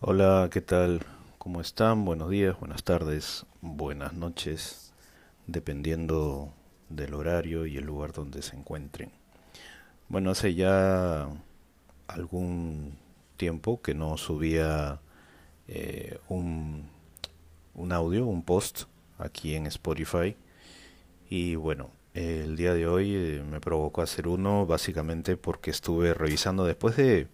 Hola, ¿qué tal? ¿Cómo están? Buenos días, buenas tardes, buenas noches, dependiendo del horario y el lugar donde se encuentren. Bueno, hace ya algún tiempo que no subía eh, un, un audio, un post aquí en Spotify. Y bueno, el día de hoy eh, me provocó hacer uno básicamente porque estuve revisando después de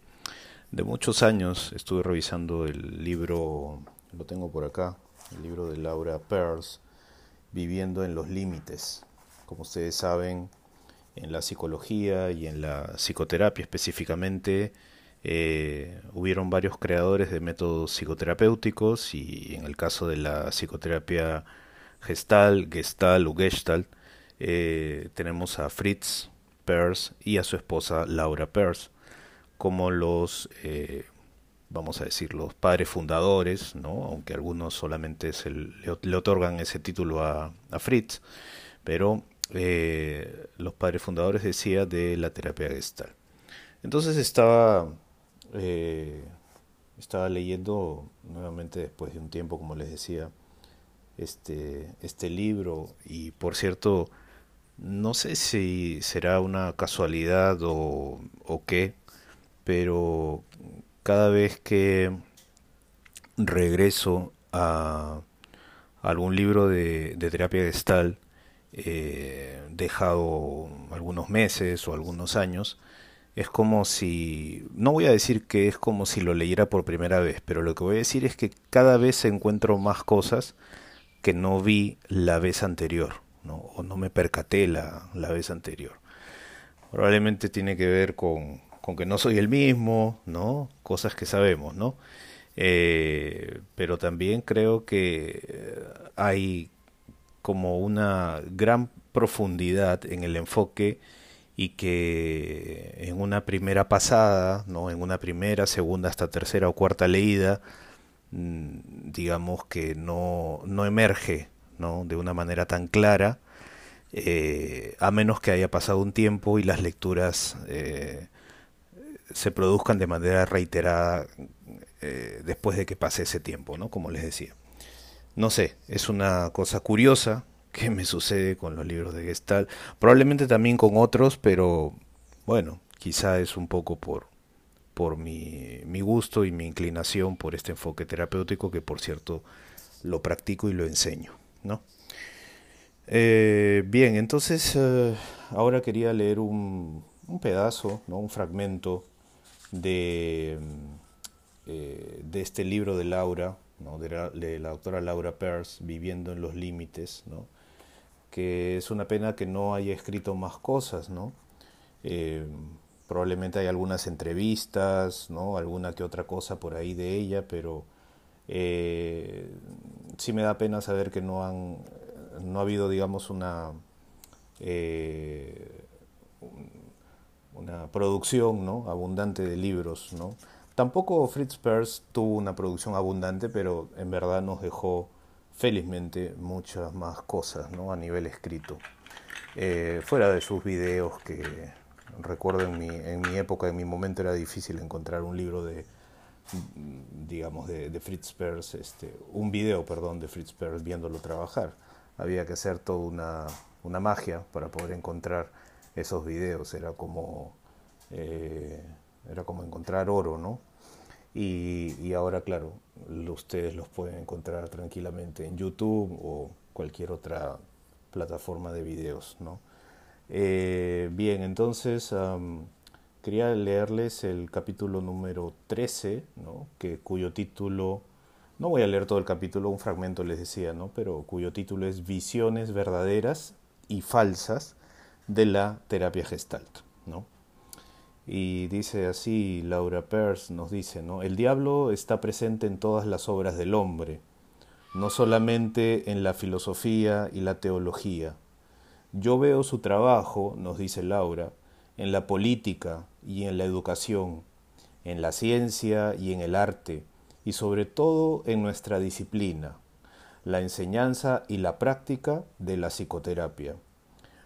de muchos años estuve revisando el libro, lo tengo por acá, el libro de Laura Pearls, Viviendo en los Límites. Como ustedes saben, en la psicología y en la psicoterapia específicamente, eh, hubieron varios creadores de métodos psicoterapéuticos y en el caso de la psicoterapia gestal, gestal o gestalt, eh, tenemos a Fritz Perls y a su esposa Laura Perls como los, eh, vamos a decir, los padres fundadores, ¿no? aunque algunos solamente le, otorgan ese título a, Fritz, pero eh, los padres fundadores decía de la terapia gestal. Entonces estaba, eh, estaba leyendo nuevamente después de un tiempo, como les decía, este, este libro y por cierto, no sé si será una casualidad o, o qué, pero cada vez que regreso a algún libro de, terapia gestal, eh, dejado algunos meses o algunos años, es como si, no voy a decir que es como si lo leyera por primera vez, pero lo que voy a decir es que cada vez encuentro más cosas que no vi la vez anterior, o no me percaté la, la vez anterior. Probablemente tiene que ver con, con que no soy el mismo, ¿no? Cosas que sabemos, ¿no? Eh, pero también creo que hay como una gran profundidad en el enfoque y que en una primera pasada, ¿no? en una primera, segunda, hasta tercera o cuarta leída, mm, digamos que no, no emerge ¿no? de una manera tan clara, eh, a menos que haya pasado un tiempo y las lecturas eh, se produzcan de manera reiterada eh, después de que pase ese tiempo, ¿no? Como les decía. No sé, es una cosa curiosa que me sucede con los libros de Gestalt, probablemente también con otros, pero bueno, quizá es un poco por, por mi, mi gusto y mi inclinación por este enfoque terapéutico que por cierto lo practico y lo enseño, ¿no? Eh, bien, entonces eh, ahora quería leer un, un pedazo, ¿no? un fragmento de, eh, de este libro de Laura, ¿no? de, la, doctora Laura Peirce, Viviendo en los Límites, ¿no? que es una pena que no haya escrito más cosas, ¿no? Eh, probablemente hay algunas entrevistas, ¿no? alguna que otra cosa por ahí de ella, pero eh, sí me da pena saber que no han no ha habido digamos una una producción ¿no? abundante de libros. ¿no? Tampoco Fritz Perls tuvo una producción abundante, pero en verdad nos dejó felizmente muchas más cosas ¿no? a nivel escrito. Eh, fuera de sus videos que recuerdo en mi, en mi época, en mi momento era difícil encontrar un libro de digamos de, Fritz Perls, este, un video, perdón, de Fritz Perls viéndolo trabajar. Había que hacer toda una, una magia para poder encontrar esos videos, era como, eh, era como encontrar oro, ¿no? Y, y, ahora, claro, ustedes los pueden encontrar tranquilamente en YouTube o cualquier otra plataforma de videos, ¿no? Eh, bien, entonces quería leerles el capítulo número 13, ¿no? Que, cuyo título, no voy a leer todo el capítulo, un fragmento les decía, ¿no? Pero cuyo título es Visiones verdaderas y falsas de la terapia gestalt. ¿no? Y dice así, Laura Peirce nos dice, ¿no? el diablo está presente en todas las obras del hombre, no solamente en la filosofía y la teología. Yo veo su trabajo, nos dice Laura, en la política y en la educación, en la ciencia y en el arte, y sobre todo en nuestra disciplina, la enseñanza y la práctica de la psicoterapia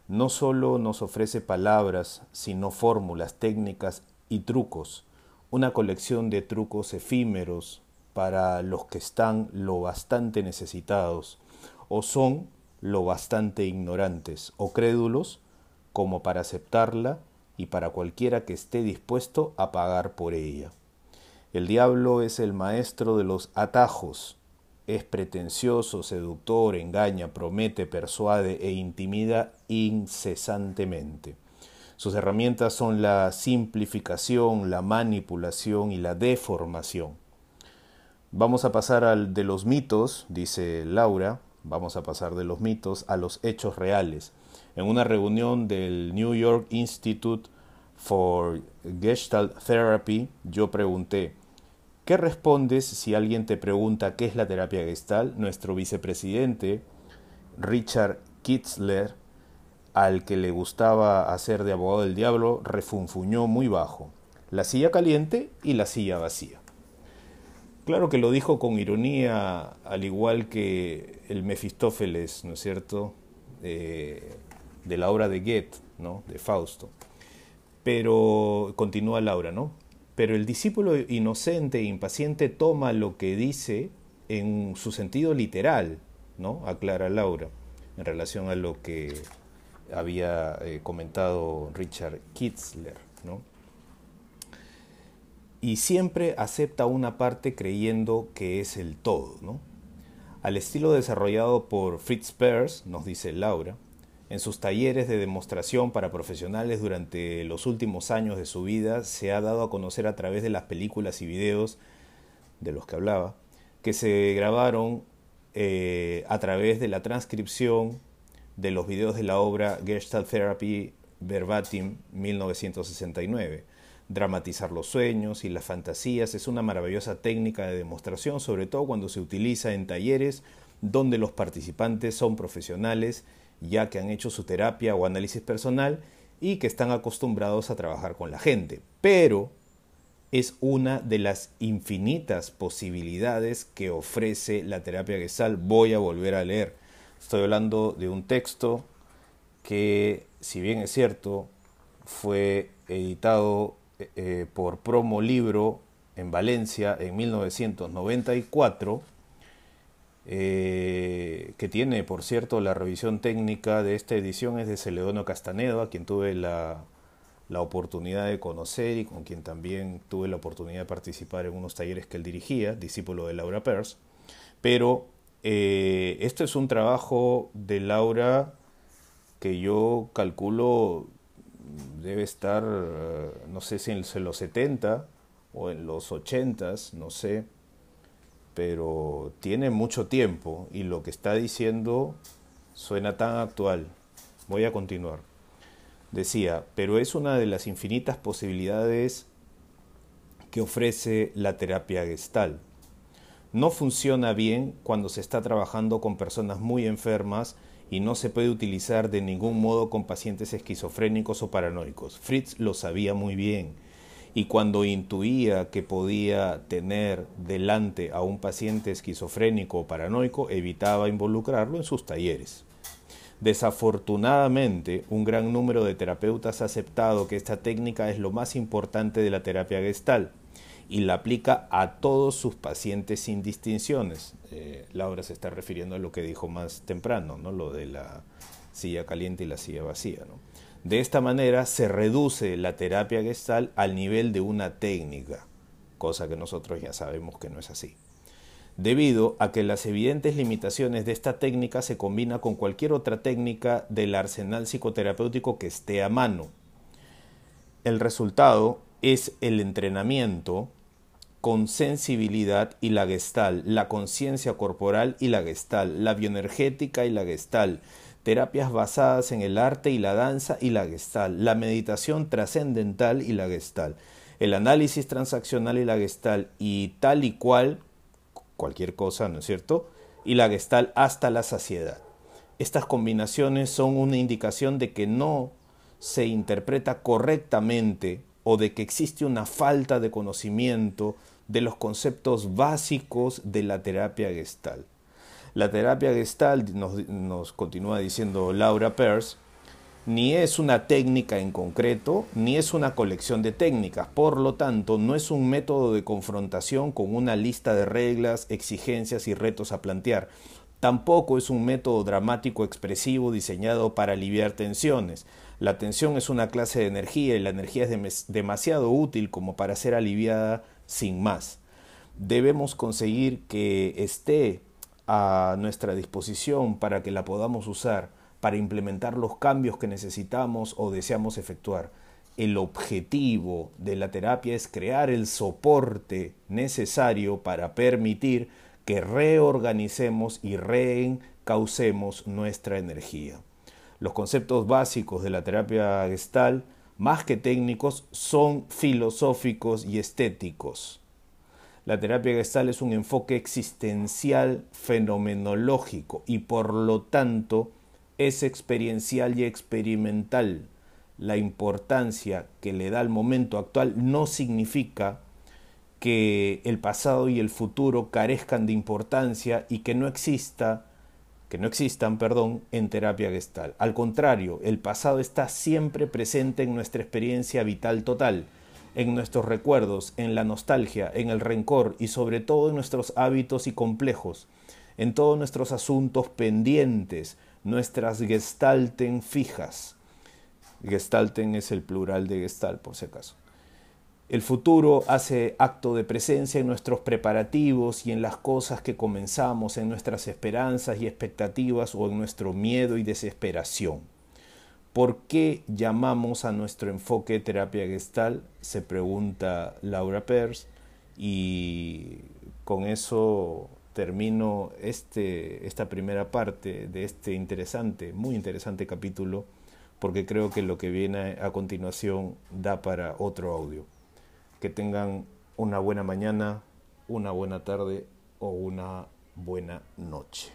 no solo nos ofrece palabras, sino fórmulas, técnicas y trucos, una colección de trucos efímeros, para los que están lo bastante necesitados o son lo bastante ignorantes o crédulos como para aceptarla y para cualquiera que esté dispuesto a pagar por ella. El diablo es el maestro de los atajos, es pretencioso, seductor, engaña, promete, persuade e intimida incesantemente. Sus herramientas son la simplificación, la manipulación y la deformación. Vamos a pasar al de los mitos, dice Laura, vamos a pasar de los mitos a los hechos reales. En una reunión del New York Institute for Gestalt Therapy, yo pregunté, ¿qué respondes si alguien te pregunta qué es la terapia Gestalt? Nuestro vicepresidente, Richard Kitzler, al que le gustaba hacer de abogado del diablo, refunfuñó muy bajo. La silla caliente y la silla vacía. Claro que lo dijo con ironía, al igual que el Mefistófeles, ¿no es cierto?, de la obra de Goethe, ¿no?, de Fausto. Pero, continúa Laura, ¿no? Pero el discípulo inocente e impaciente toma lo que dice en su sentido literal, ¿no? Aclara Laura, en relación a lo que había eh, comentado Richard Kitzler, ¿no? y siempre acepta una parte creyendo que es el todo, ¿no? Al estilo desarrollado por Fritz Perls, nos dice Laura, en sus talleres de demostración para profesionales durante los últimos años de su vida se ha dado a conocer a través de las películas y videos de los que hablaba, que se grabaron eh, a través de la transcripción de los videos de la obra Gestalt Therapy Verbatim 1969 Dramatizar los sueños y las fantasías es una maravillosa técnica de demostración, sobre todo cuando se utiliza en talleres donde los participantes son profesionales, ya que han hecho su terapia o análisis personal y que están acostumbrados a trabajar con la gente. Pero es una de las infinitas posibilidades que ofrece la terapia gestal. Voy a volver a leer. Estoy hablando de un texto que, si bien es cierto, fue editado eh, por Promo Libro en Valencia en 1994, eh, que tiene, por cierto, la revisión técnica de esta edición es de Celedonio Castanedo, a quien tuve la, la oportunidad de conocer y con quien también tuve la oportunidad de participar en unos talleres que él dirigía, discípulo de Laura Pers. Pero eh, esto es un trabajo de Laura que yo calculo debe estar, eh, no sé si en los 70 o en los 80, no sé, pero tiene mucho tiempo y lo que está diciendo suena tan actual. Voy a continuar. Decía, pero es una de las infinitas posibilidades que ofrece la terapia gestal. No funciona bien cuando se está trabajando con personas muy enfermas y no se puede utilizar de ningún modo con pacientes esquizofrénicos o paranoicos. Fritz lo sabía muy bien y cuando intuía que podía tener delante a un paciente esquizofrénico o paranoico, evitaba involucrarlo en sus talleres. Desafortunadamente, un gran número de terapeutas ha aceptado que esta técnica es lo más importante de la terapia gestal y la aplica a todos sus pacientes sin distinciones. Eh, Laura se está refiriendo a lo que dijo más temprano, ¿no? lo de la silla caliente y la silla vacía. ¿no? De esta manera se reduce la terapia gestal al nivel de una técnica, cosa que nosotros ya sabemos que no es así. Debido a que las evidentes limitaciones de esta técnica se combina con cualquier otra técnica del arsenal psicoterapéutico que esté a mano. El resultado es el entrenamiento con sensibilidad y la gestal, la conciencia corporal y la gestal, la bioenergética y la gestal, terapias basadas en el arte y la danza y la gestal, la meditación trascendental y la gestal, el análisis transaccional y la gestal y tal y cual, cualquier cosa, ¿no es cierto? Y la gestal hasta la saciedad. Estas combinaciones son una indicación de que no se interpreta correctamente o de que existe una falta de conocimiento de los conceptos básicos de la terapia gestal. La terapia gestal, nos, continúa diciendo Laura Peirce, ni es una técnica en concreto, ni es una colección de técnicas. Por lo tanto, no es un método de confrontación con una lista de reglas, exigencias y retos a plantear. Tampoco es un método dramático expresivo diseñado para aliviar tensiones. La tensión es una clase de energía y la energía es demasiado útil como para ser aliviada sin más. Debemos conseguir que esté a nuestra disposición para que la podamos usar para implementar los cambios que necesitamos o deseamos efectuar. El objetivo de la terapia es crear el soporte necesario para permitir que reorganicemos y reencaucemos nuestra energía. Los conceptos básicos de la terapia gestal, más que técnicos, son filosóficos y estéticos. La terapia gestal es un enfoque existencial fenomenológico y por lo tanto es experiencial y experimental. La importancia que le da al momento actual no significa que el pasado y el futuro carezcan de importancia y que no exista que no existan, perdón, en terapia gestal. Al contrario, el pasado está siempre presente en nuestra experiencia vital total, en nuestros recuerdos, en la nostalgia, en el rencor y sobre todo en nuestros hábitos y complejos, en todos nuestros asuntos pendientes, nuestras gestalten fijas. Gestalten es el plural de gestal, por si acaso. El futuro hace acto de presencia en nuestros preparativos y en las cosas que comenzamos, en nuestras esperanzas y expectativas o en nuestro miedo y desesperación. ¿Por qué llamamos a nuestro enfoque terapia gestal? Se pregunta Laura Pers y con eso termino este, esta primera parte de este interesante, muy interesante capítulo, porque creo que lo que viene a continuación da para otro audio. Que tengan una buena mañana, una buena tarde o una buena noche.